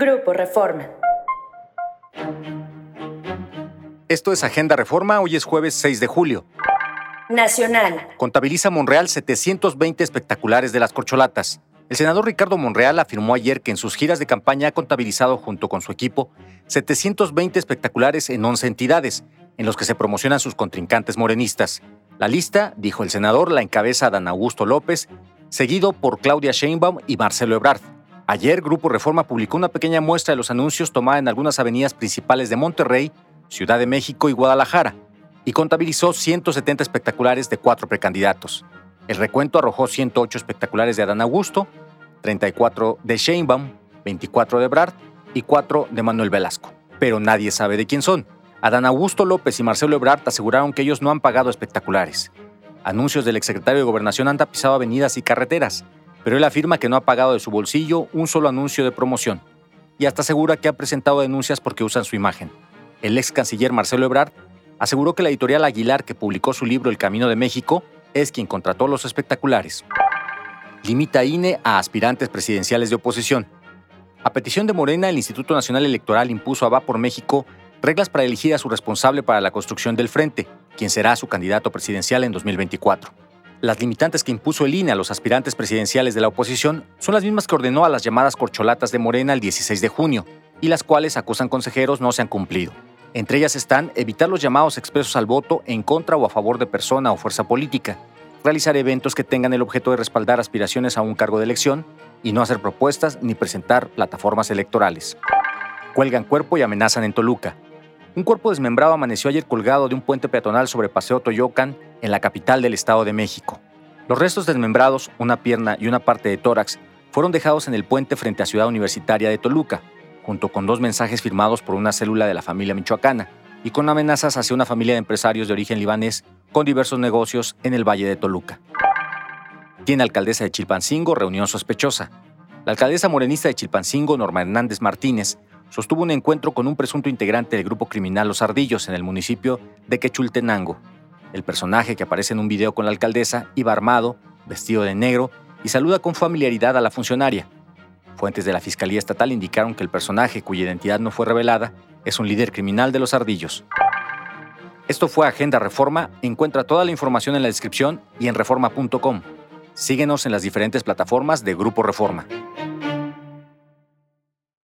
Grupo Reforma. Esto es Agenda Reforma, hoy es jueves 6 de julio. Nacional. Contabiliza Monreal 720 espectaculares de las corcholatas. El senador Ricardo Monreal afirmó ayer que en sus giras de campaña ha contabilizado junto con su equipo 720 espectaculares en 11 entidades, en los que se promocionan sus contrincantes morenistas. La lista, dijo el senador, la encabeza Dan Augusto López, seguido por Claudia Sheinbaum y Marcelo Ebrard. Ayer, Grupo Reforma publicó una pequeña muestra de los anuncios tomada en algunas avenidas principales de Monterrey, Ciudad de México y Guadalajara, y contabilizó 170 espectaculares de cuatro precandidatos. El recuento arrojó 108 espectaculares de Adán Augusto, 34 de Sheinbaum, 24 de Ebrard y 4 de Manuel Velasco. Pero nadie sabe de quién son. Adán Augusto López y Marcelo Ebrard aseguraron que ellos no han pagado espectaculares. Anuncios del exsecretario de Gobernación han tapizado avenidas y carreteras, pero él afirma que no ha pagado de su bolsillo un solo anuncio de promoción y hasta asegura que ha presentado denuncias porque usan su imagen. El ex canciller Marcelo Ebrard aseguró que la editorial Aguilar que publicó su libro El Camino de México es quien contrató los espectaculares. Limita INE a aspirantes presidenciales de oposición. A petición de Morena, el Instituto Nacional Electoral impuso a Va por México reglas para elegir a su responsable para la construcción del frente, quien será su candidato presidencial en 2024. Las limitantes que impuso el INE a los aspirantes presidenciales de la oposición son las mismas que ordenó a las llamadas corcholatas de Morena el 16 de junio, y las cuales acusan consejeros no se han cumplido. Entre ellas están evitar los llamados expresos al voto en contra o a favor de persona o fuerza política, realizar eventos que tengan el objeto de respaldar aspiraciones a un cargo de elección y no hacer propuestas ni presentar plataformas electorales. Cuelgan cuerpo y amenazan en Toluca. Un cuerpo desmembrado amaneció ayer colgado de un puente peatonal sobre Paseo Toyocan en la capital del Estado de México. Los restos desmembrados, una pierna y una parte de tórax, fueron dejados en el puente frente a Ciudad Universitaria de Toluca, junto con dos mensajes firmados por una célula de la familia michoacana y con amenazas hacia una familia de empresarios de origen libanés con diversos negocios en el Valle de Toluca. Tiene alcaldesa de Chilpancingo reunión sospechosa. La alcaldesa morenista de Chilpancingo, Norma Hernández Martínez, sostuvo un encuentro con un presunto integrante del grupo criminal Los Ardillos en el municipio de Quechultenango. El personaje que aparece en un video con la alcaldesa iba armado, vestido de negro y saluda con familiaridad a la funcionaria. Fuentes de la Fiscalía Estatal indicaron que el personaje, cuya identidad no fue revelada, es un líder criminal de los ardillos. Esto fue Agenda Reforma. Encuentra toda la información en la descripción y en reforma.com. Síguenos en las diferentes plataformas de Grupo Reforma.